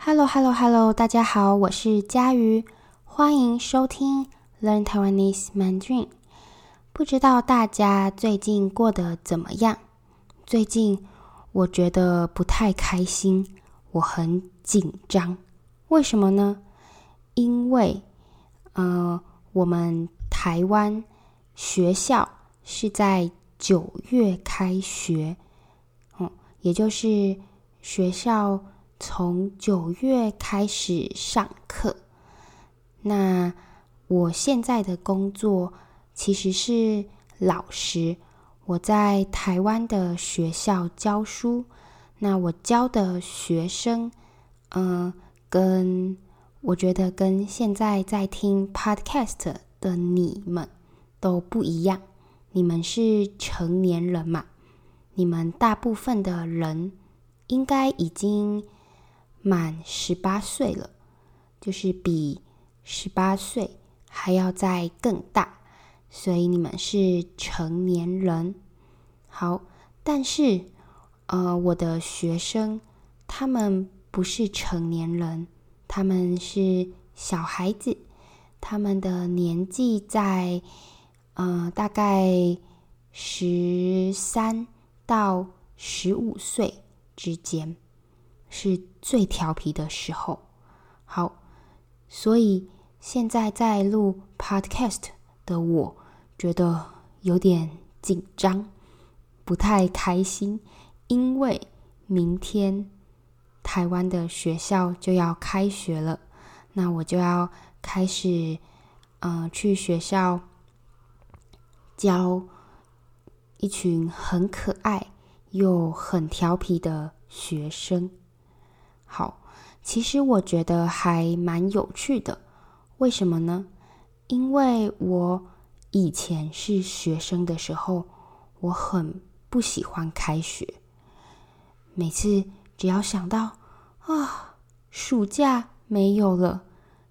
Hello，Hello，Hello，大家好，我是佳瑜，欢迎收听 Learn Taiwanese Mandarin。不知道大家最近过得怎么样？最近我觉得不太开心，我很紧张。为什么呢？因为，呃，我们台湾学校是在九月开学，嗯，也就是学校。从九月开始上课。那我现在的工作其实是老师，我在台湾的学校教书。那我教的学生，嗯、跟我觉得跟现在在听 Podcast 的你们都不一样。你们是成年人嘛？你们大部分的人应该已经。满十八岁了，就是比十八岁还要再更大，所以你们是成年人。好，但是呃，我的学生他们不是成年人，他们是小孩子，他们的年纪在呃大概十三到十五岁之间。是最调皮的时候。好，所以现在在录 Podcast 的我，觉得有点紧张，不太开心，因为明天台湾的学校就要开学了，那我就要开始，呃，去学校教一群很可爱又很调皮的学生。好，其实我觉得还蛮有趣的。为什么呢？因为我以前是学生的时候，我很不喜欢开学。每次只要想到啊，暑假没有了，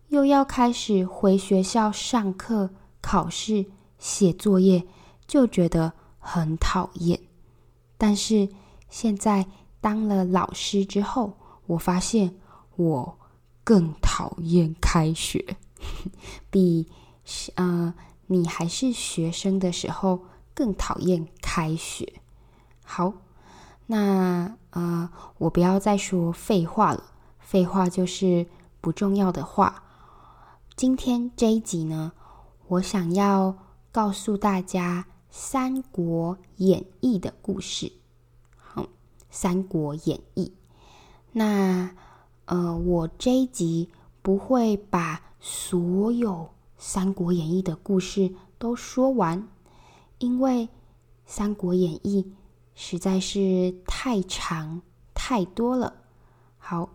又要开始回学校上课、考试、写作业，就觉得很讨厌。但是现在当了老师之后，我发现我更讨厌开学，比呃你还是学生的时候更讨厌开学。好，那呃我不要再说废话了，废话就是不重要的话。今天这一集呢，我想要告诉大家《三国演义》的故事。好，《三国演义》。那，呃，我这一集不会把所有《三国演义》的故事都说完，因为《三国演义》实在是太长太多了。好，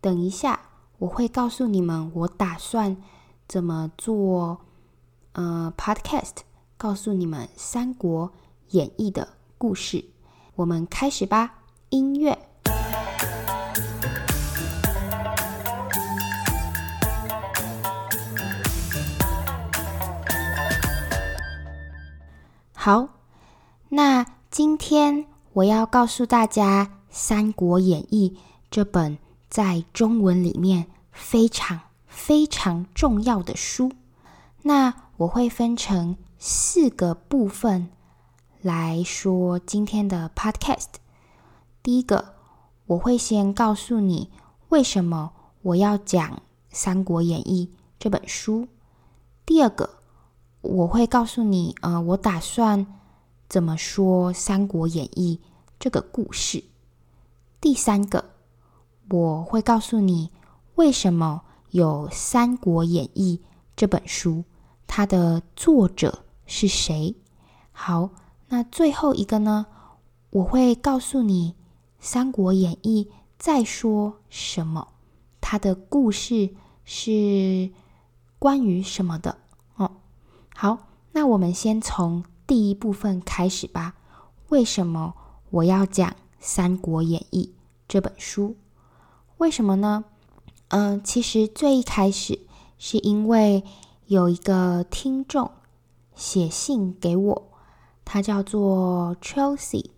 等一下我会告诉你们我打算怎么做，呃，Podcast，告诉你们《三国演义》的故事。我们开始吧，音乐。好，那今天我要告诉大家《三国演义》这本在中文里面非常非常重要的书。那我会分成四个部分来说今天的 Podcast。第一个，我会先告诉你为什么我要讲《三国演义》这本书。第二个。我会告诉你，呃，我打算怎么说《三国演义》这个故事。第三个，我会告诉你为什么有《三国演义》这本书，它的作者是谁。好，那最后一个呢，我会告诉你《三国演义》在说什么，它的故事是关于什么的。好，那我们先从第一部分开始吧。为什么我要讲《三国演义》这本书？为什么呢？嗯、其实最一开始是因为有一个听众写信给我，他叫做 Chelsea，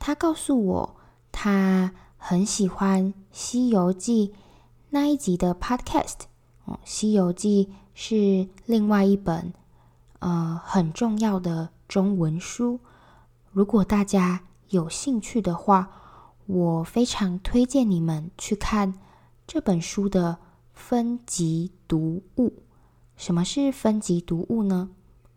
他告诉我他很喜欢《西游记》那一集的 Podcast，哦，《西游记》是另外一本呃很重要的中文书。如果大家有兴趣的话，我非常推荐你们去看这本书的分级读物。什么是分级读物呢？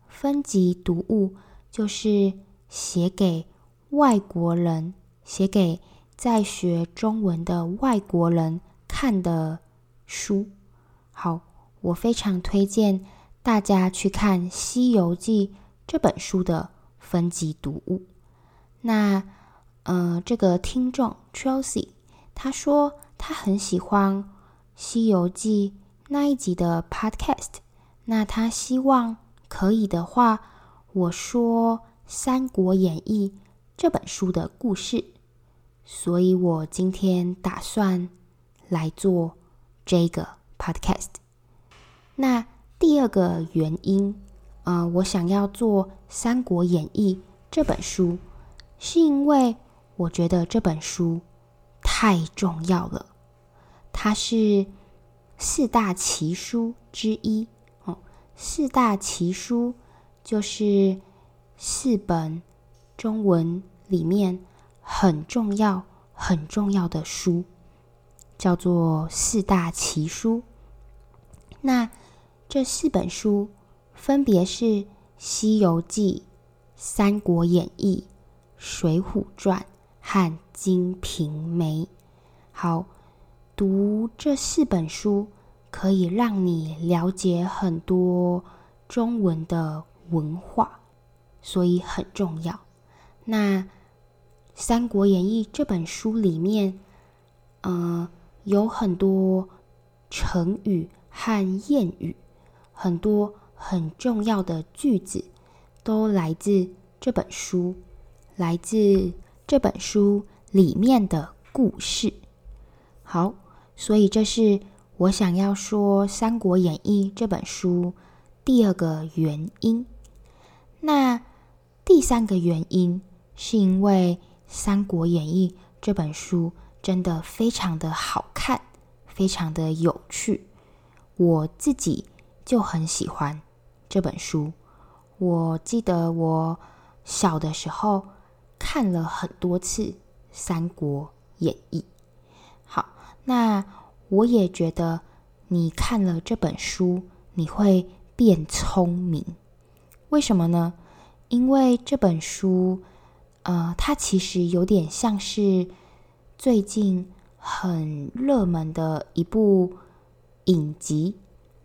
分级读物就是写给外国人，写给在学中文的外国人看的书。好，我非常推荐大家去看《西游记》这本书的分级读物。那，呃，这个听众 Chelsea 他说他很喜欢《西游记》那一集的 Podcast。那他希望可以的话，我说《三国演义》这本书的故事。所以我今天打算来做这个 podcast。那第二个原因，呃，我想要做《三国演义》这本书，是因为我觉得这本书太重要了。它是四大奇书之一哦。四大奇书就是四本中文里面。很重要、很重要的书，叫做四大奇书。那这四本书分别是《西游记》《三国演义》《水浒传》和《金瓶梅》。好，读这四本书可以让你了解很多中文的文化，所以很重要。那《三国演义》这本书里面，呃，有很多成语和谚语，很多很重要的句子都来自这本书，来自这本书里面的故事。好，所以这是我想要说《三国演义》这本书第二个原因。那第三个原因是因为。《三国演义》这本书真的非常的好看，非常的有趣，我自己就很喜欢这本书。我记得我小的时候看了很多次《三国演义》。好，那我也觉得你看了这本书，你会变聪明。为什么呢？因为这本书。呃，它其实有点像是最近很热门的一部影集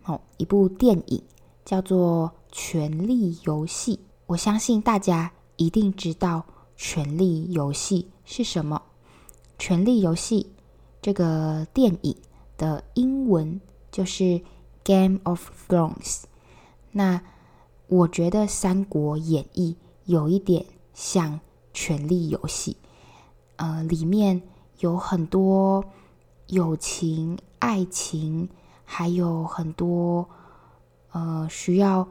哦，一部电影叫做《权力游戏》。我相信大家一定知道《权力游戏》是什么。《权力游戏》这个电影的英文就是《Game of Thrones》。那我觉得《三国演义》有一点像。权力游戏，呃，里面有很多友情、爱情，还有很多呃需要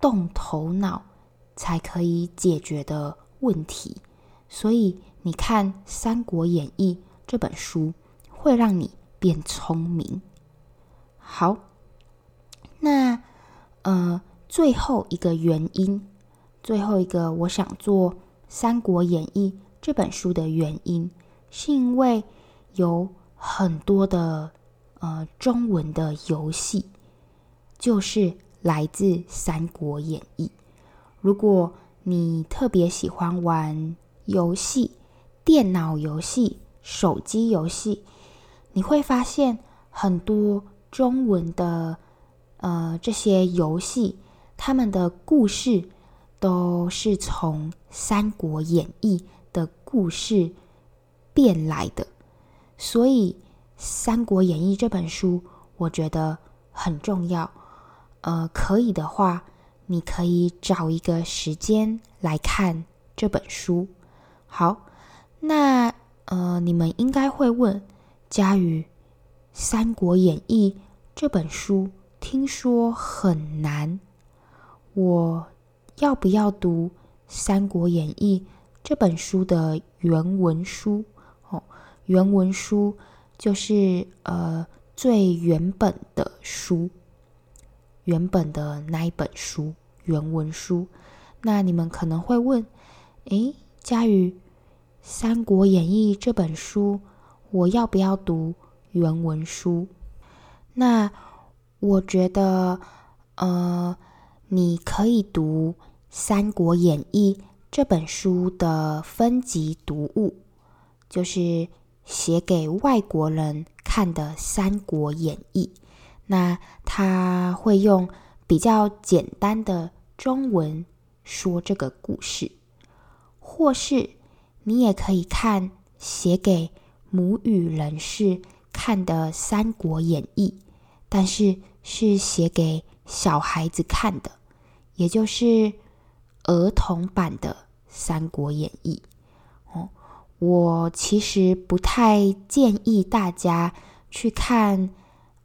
动头脑才可以解决的问题。所以你看《三国演义》这本书，会让你变聪明。好，那呃最后一个原因，最后一个我想做。《三国演义》这本书的原因，是因为有很多的呃中文的游戏，就是来自《三国演义》。如果你特别喜欢玩游戏、电脑游戏、手机游戏，你会发现很多中文的呃这些游戏，他们的故事。都是从《三国演义》的故事变来的，所以《三国演义》这本书我觉得很重要。呃，可以的话，你可以找一个时间来看这本书。好，那呃，你们应该会问佳瑜，《三国演义》这本书听说很难，我。要不要读《三国演义》这本书的原文书？哦，原文书就是呃最原本的书，原本的那一本书，原文书。那你们可能会问，诶，佳宇，《三国演义》这本书，我要不要读原文书？那我觉得，呃，你可以读《三国演义》这本书的分级读物，就是写给外国人看的《三国演义》。那他会用比较简单的中文。说这个故事，或是你也可以看写给母语人士看的《三国演义》，但是是写给小孩子看的，也就是儿童版的《三国演义》。我其实不太建议大家去看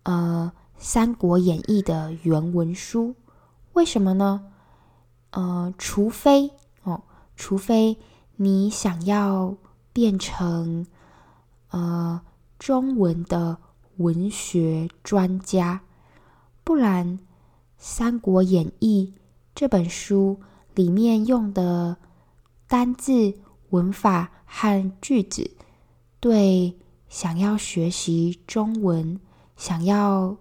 呃《三国演义》的原文书，为什么呢？呃，除非哦，除非你想要变成呃中文的文学专家，不然《三国演义》这本书里面用的单字、文法和句子，对想要学习中文、想要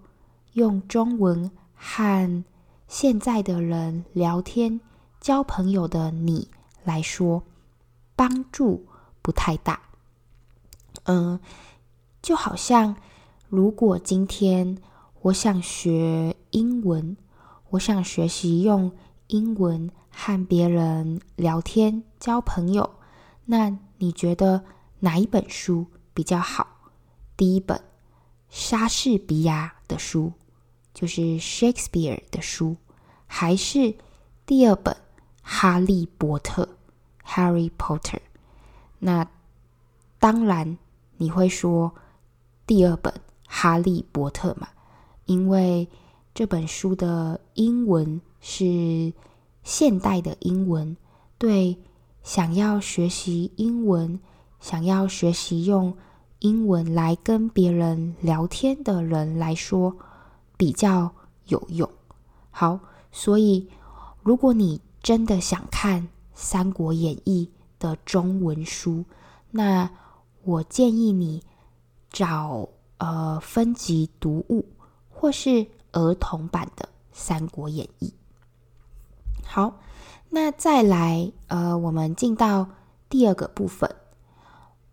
用中文和现在的人聊天、交朋友的你来说，帮助不太大。嗯，就好像如果今天我想学英文，我想学习用英文和别人聊天、交朋友，那你觉得哪一本书比较好？第一本莎士比亚的书。就是 Shakespeare 的书，还是第二本《哈利波特》（Harry Potter）？那当然你会说第二本《哈利波特》嘛，因为这本书的英文是现代的英文，对想要学习英文、想要学习用英文来跟别人聊天的人来说。比较有用。好，所以如果你真的想看《三国演义》的中文书，那我建议你找呃分级读物，或是儿童版的《三国演义》。好，那再来呃，我们进到第二个部分，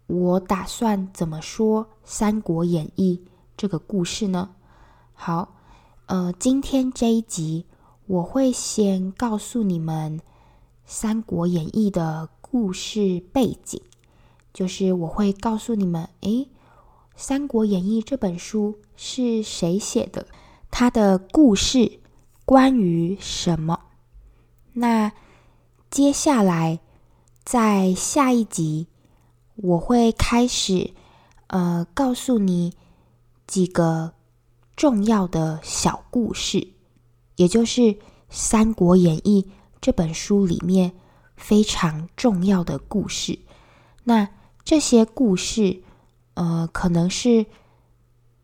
我打算怎么说《三国演义》这个故事呢？好。呃，今天这一集我会先告诉你们《三国演义》的故事背景，就是我会告诉你们，诶，《三国演义》这本书是谁写的？它的故事关于什么？那接下来在下一集我会开始，呃，告诉你几个。重要的小故事，也就是《三国演义》这本书里面非常重要的故事。那这些故事，呃，可能是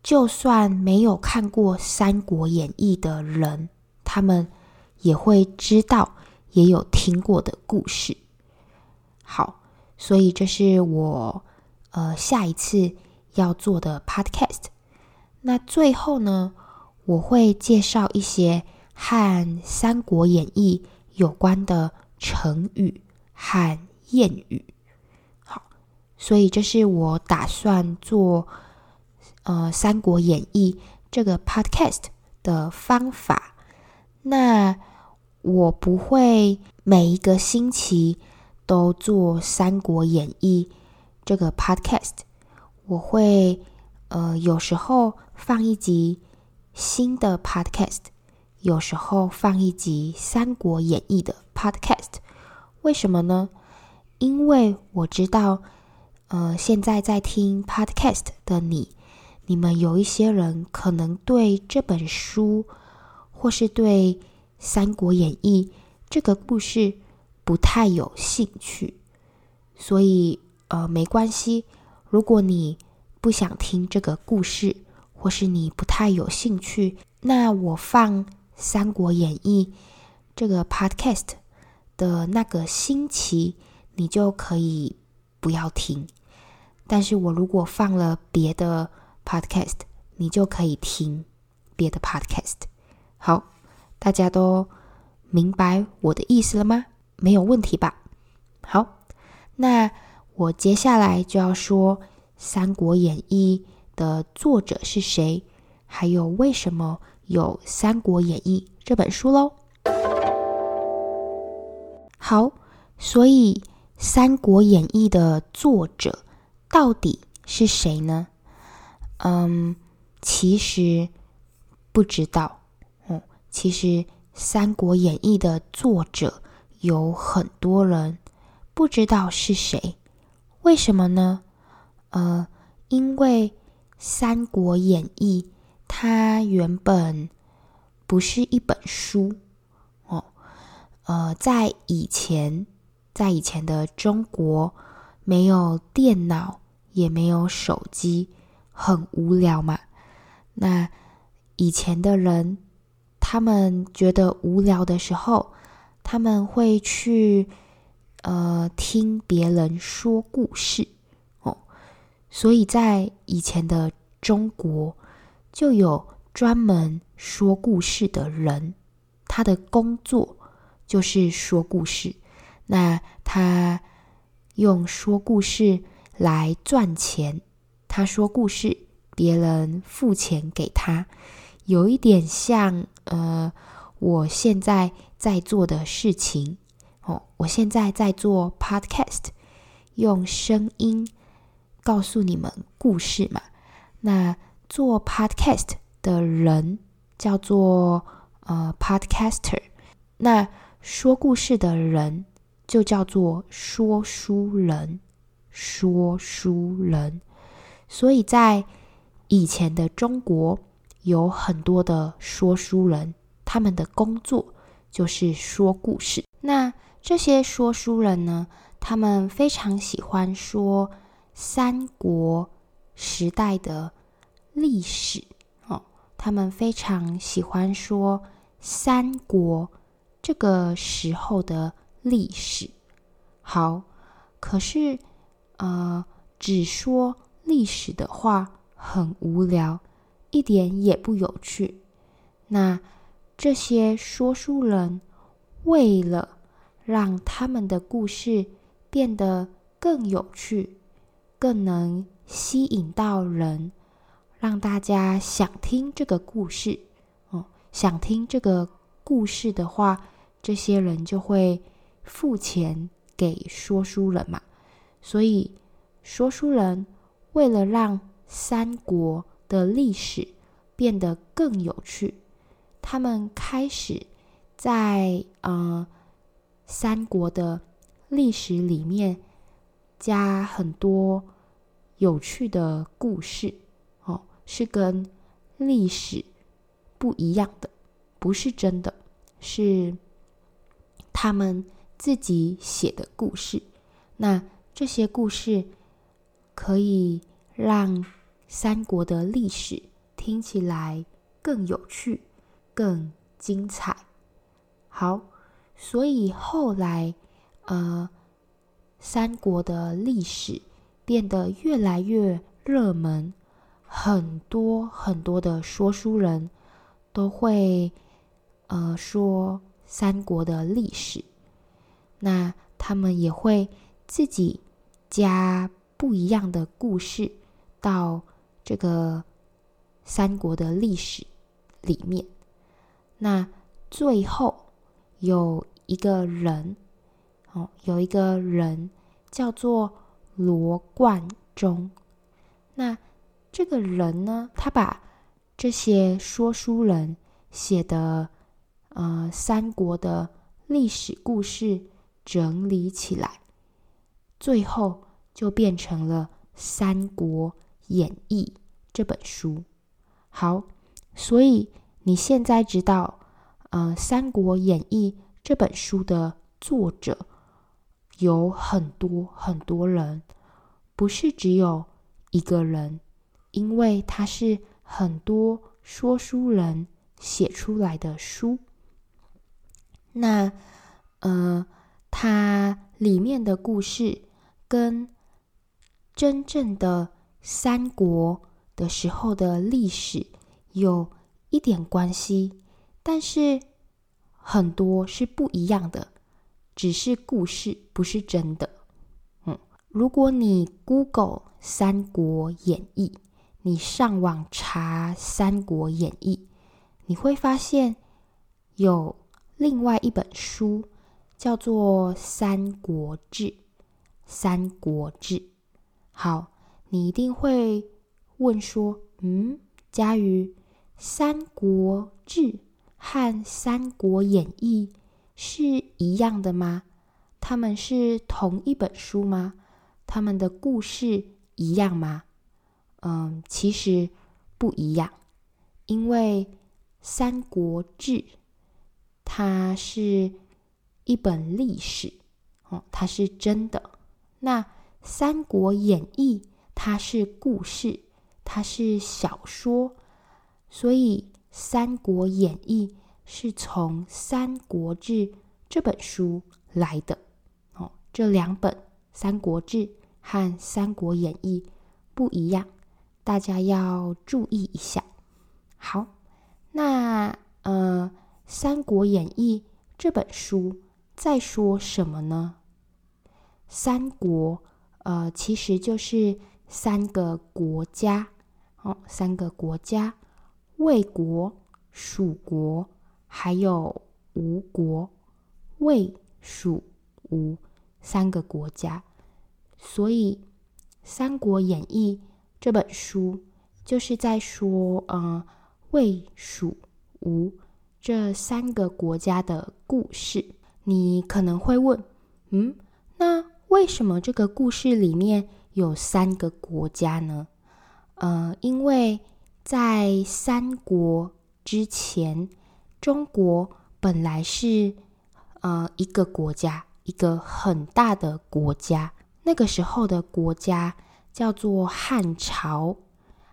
就算没有看过《三国演义》的人，他们也会知道、也有听过的故事。好，所以这是我呃下一次要做的 Podcast。那最后呢，我会介绍一些和《三国演义》有关的成语和谚语。好，所以这是我打算做呃《三国演义》这个 podcast 的方法。那我不会每一个星期都做《三国演义》这个 podcast，我会呃有时候。放一集新的 podcast，有时候放一集《三国演义》的 podcast，为什么呢？因为我知道，呃，现在在听 podcast 的你，你们有一些人可能对这本书，或是对《三国演义》这个故事不太有兴趣，所以呃，没关系，如果你不想听这个故事，或是你不太有兴趣，那我放《三国演义》这个 podcast 的那个星期，你就可以不要听。但是我如果放了别的 podcast，你就可以听别的 podcast。好，大家都明白我的意思了吗？没有问题吧？好，那我接下来就要说。《三国演义》的作者是谁？还有为什么有《三国演义》这本书喽？好，所以《三国演义》的作者到底是谁呢？嗯，其实不知道。其实《三国演义》的作者有很多人，不知道是谁。为什么呢？呃，因为《三国演义》它原本不是一本书哦，呃，在以前，在以前的中国，没有电脑，也没有手机，很无聊嘛。那以前的人，他们觉得无聊的时候，他们会去呃听别人说故事哦。所以在以前的中国，就有专门说故事的人，他的工作就是说故事。那他用说故事来赚钱，他说故事，别人付钱给他，有一点像呃，我现在在做的事情哦。我现在在做 podcast，用声音。告诉你们故事嘛？那做 podcast 的人叫做呃 podcaster，那说故事的人就叫做说书人，说书人。所以在以前的中国，有很多的说书人，他们的工作就是说故事。那这些说书人呢，他们非常喜欢说。三国时代的历史哦，他们非常喜欢说三国这个时候的历史。好，可是呃，只说历史的话很无聊，一点也不有趣。那这些说书人为了让他们的故事变得更有趣。更能吸引到人，让大家想听这个故事。哦，想听这个故事的话，这些人就会付钱给说书人嘛。所以，说书人为了让三国的历史变得更有趣，他们开始在呃三国的历史里面加很多。有趣的故事，哦，是跟历史不一样的，不是真的，是他们自己写的故事。那这些故事可以让三国的历史听起来更有趣、更精彩。好，所以后来，呃，三国的历史。变得越来越热门，很多很多的说书人都会呃说三国的历史，那他们也会自己加不一样的故事到这个三国的历史里面。那最后有一个人，哦，有一个人叫做。罗贯中，那这个人呢，他把这些说书人写的呃三国的历史故事整理起来，最后就变成了《三国演义》这本书。好，所以你现在知道，呃，《三国演义》这本书的作者。有很多很多人，不是只有一个人，因为它是很多说书人写出来的书。那，呃，它里面的故事跟真正的三国的时候的历史有一点关系，但是很多是不一样的，只是故事，不是真的。嗯，如果你 Google《三国演义》，你上网查《三国演义》，你会发现有。另外一本书叫做《三国志》，《三国志》。好，你一定会问说：“嗯，家瑜，《三国志》和《三国演义》是一样的吗？他们是同一本书吗？他们的故事一样吗？”嗯，其实不一样，因为《三国志》。它是一本历史，哦，它是真的。那《三国演义》它是故事，它是小说，所以《三国演义》是从《三国志》这本书来的。哦，这两本《三国志》和《三国演义》不一样，大家要注意一下。好，那呃。《三国演义》这本书在说什么呢？三国，呃，其实就是三个国家哦，三个国家：魏国、蜀国，还有吴国。魏、蜀、吴三个国家，所以《三国演义》这本书就是在说，呃，魏、蜀、吴。这三个国家的故事，你可能会问：嗯，那为什么这个故事里面有三个国家呢？呃，因为在三国之前，中国本来是呃一个国家，一个很大的国家。那个时候的国家叫做汉朝，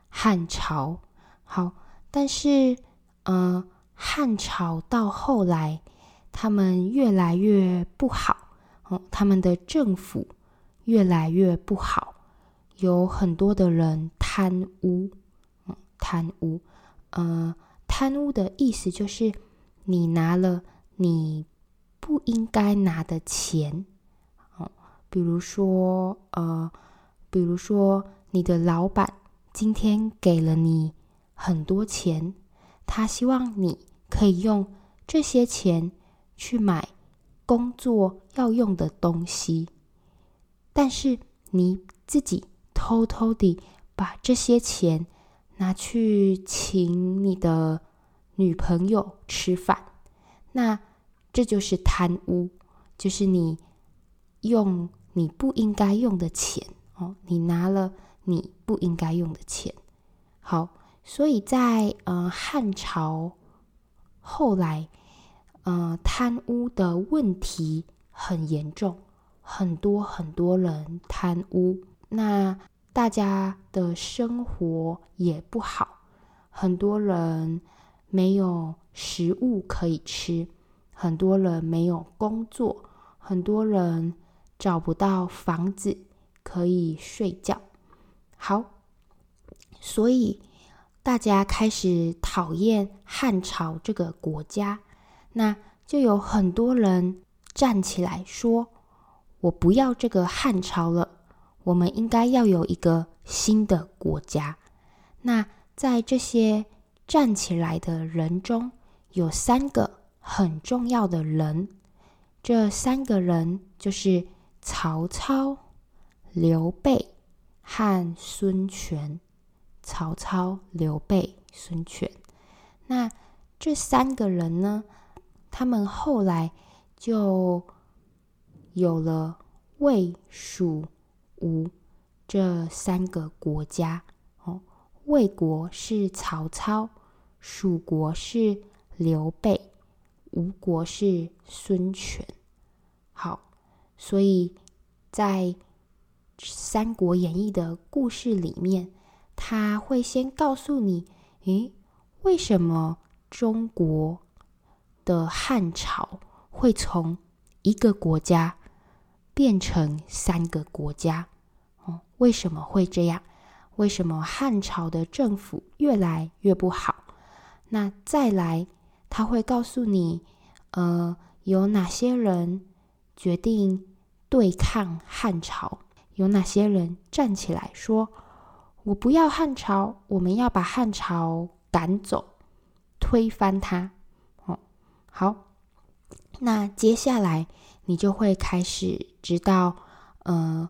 汉朝。好，但是呃。汉朝到后来，他们越来越不好，哦，他们的政府越来越不好，有很多的人贪污，嗯，贪污，呃，贪污的意思就是你拿了你不应该拿的钱，哦，比如说，呃，比如说你的老板今天给了你很多钱，他希望你。可以用这些钱去买工作要用的东西，但是你自己偷偷地把这些钱拿去请你的女朋友吃饭，那这就是贪污，就是你用你不应该用的钱哦，你拿了你不应该用的钱。好，所以在呃汉朝。后来，呃，贪污的问题很严重，很多很多人贪污，那大家的生活也不好，很多人没有食物可以吃，很多人没有工作，很多人找不到房子可以睡觉。好，所以。大家开始讨厌汉朝这个国家，那就有很多人站起来说：“我不要这个汉朝了，我们应该要有一个新的国家。”那在这些站起来的人中，有三个很重要的人，这三个人就是曹操、刘备和孙权。曹操、刘备、孙权，那这三个人呢？他们后来就有了魏、蜀、吴这三个国家。哦，魏国是曹操，蜀国是刘备，吴国是孙权。好，所以在《三国演义》的故事里面。他会先告诉你，诶，为什么中国的汉朝会从一个国家变成三个国家？哦，为什么会这样？为什么汉朝的政府越来越不好？那再来，他会告诉你，呃，有哪些人决定对抗汉朝？有哪些人站起来说：“我不要汉朝，我们要把汉朝赶走，推翻它。”哦，好，那接下来你就会开始知道，呃，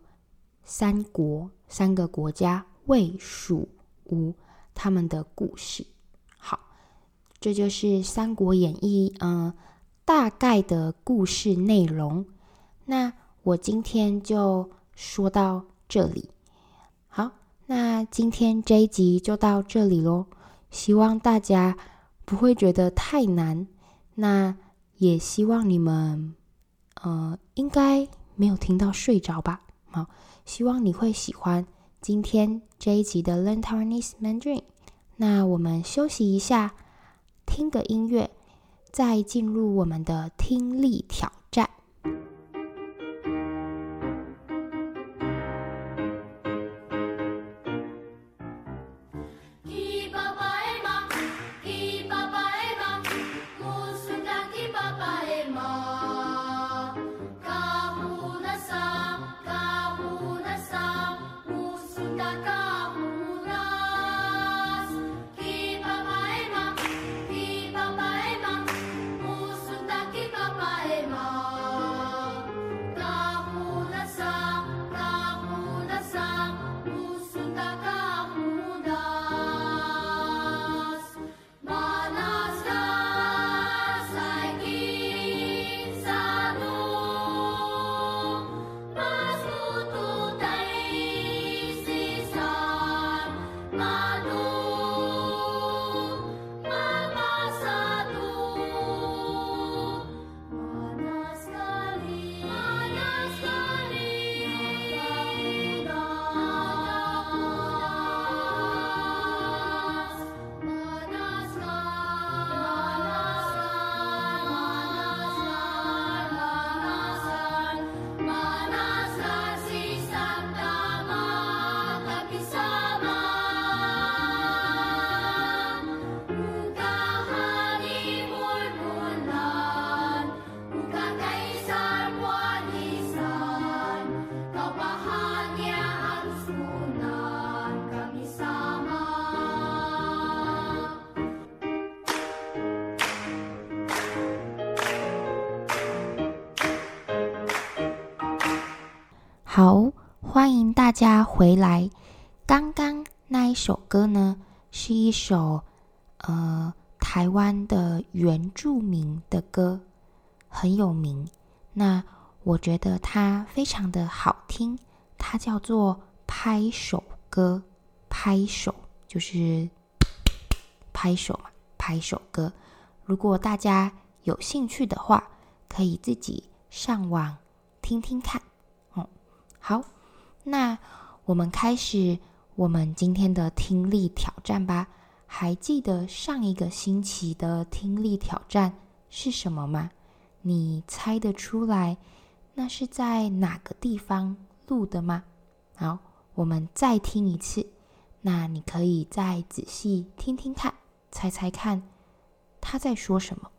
三国三个国家。魏、蜀、吴他们的故事，好，这就是《三国演义》嗯大概的故事内容。那我今天就说到这里。好，那今天这一集就到这里喽。希望大家不会觉得太难，那也希望你们呃应该没有听到睡着吧？好，希望你会喜欢。今天这一集的 Learn Taiwanese Mandarin，那我们休息一下，听个音乐，再进入我们的听力挑回来。刚刚那一首歌呢，是一首呃台湾的原住民的歌，很有名。那我觉得它非常的好听，它叫做拍手歌。拍手就是拍手嘛，拍手歌。如果大家有兴趣的话，可以自己上网听听看。嗯好，那我们开始我们今天的听力挑战吧。还记得上一个星期的听力挑战是什么吗？你猜得出来那是在哪个地方录的吗？好，我们再听一次。那你可以再仔细听听看，猜猜看他在说什么。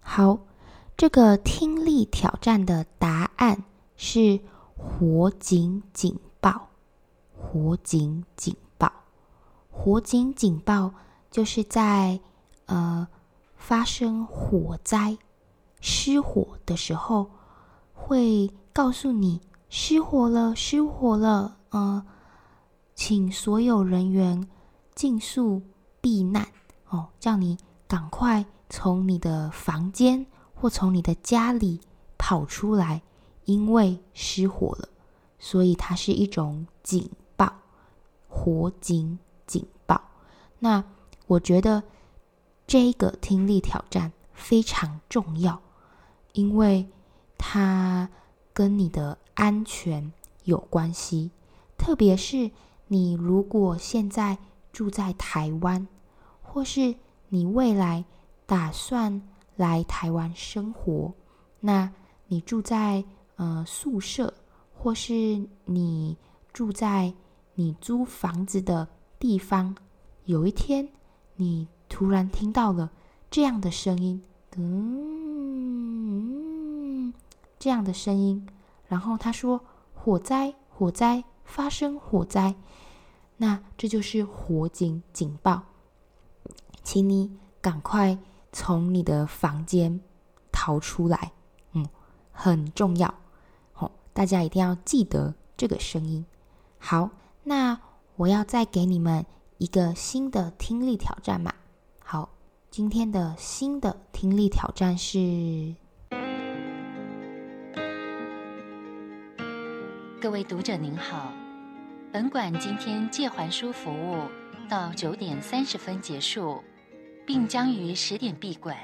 好，这个听力挑战的答案是火警警报。火警警报，火警警报就是在呃发生火灾、失火的时候，会告诉你失火了，失火了，呃。请所有人员尽速避难哦，叫你赶快从你的房间或从你的家里跑出来，因为失火了所以它是一种警报，火警警报。那我觉得这个听力挑战非常重要，因为它跟你的安全有关系。特别是你如果现在住在台湾，或是你未来打算来台湾生活，那你住在呃宿舍。或是你住在你租房子的地方，有一天你突然听到了这样的声音，嗯，这样的声音，然后他说火灾，火灾，发生火灾，那这就是火警警报，请你赶快从你的房间逃出来，嗯，很重要。好大家一定要记得这个声音。好，那我要再给你们一个新的听力挑战嘛。好，今天的新的听力挑战是：各位读者您好，本馆今天借还书服务到九点三十分结束，并将于十点闭馆。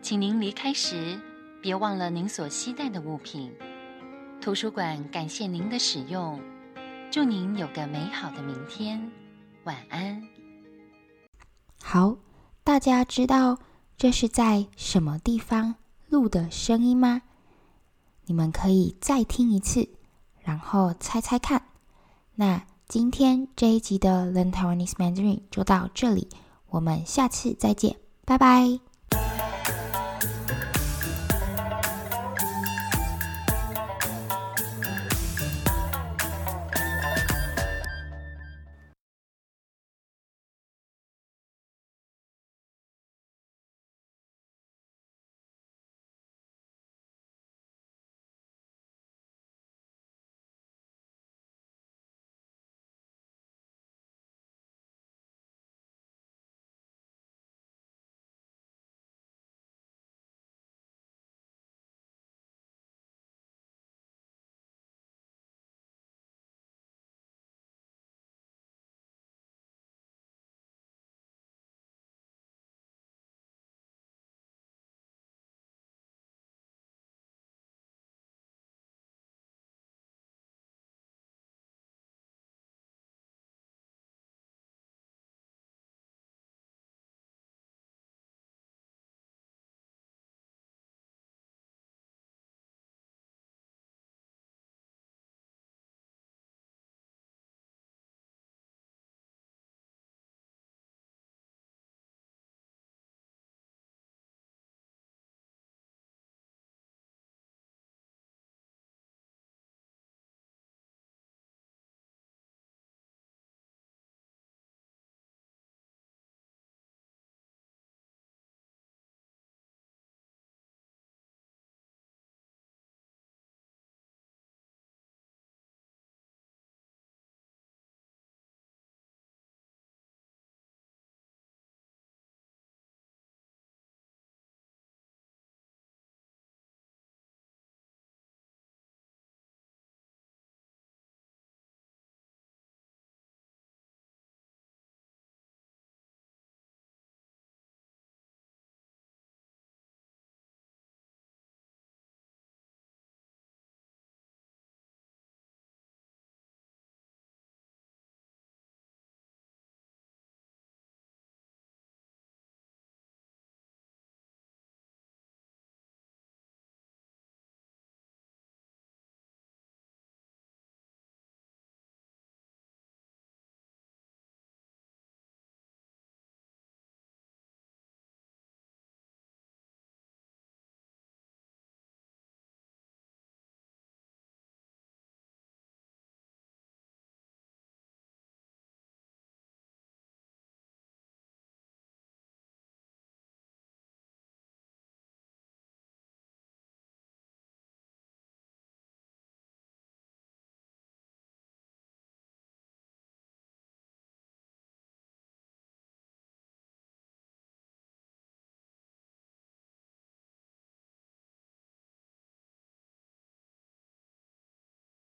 请您离开时别忘了您所携带的物品。图书馆感谢您的使用，祝您有个美好的明天，晚安。好，大家知道这是在什么地方录的声音吗？你们可以再听一次，然后猜猜看。那今天这一集的 Learn Taiwanese Mandarin 就到这里，我们下次再见，拜拜。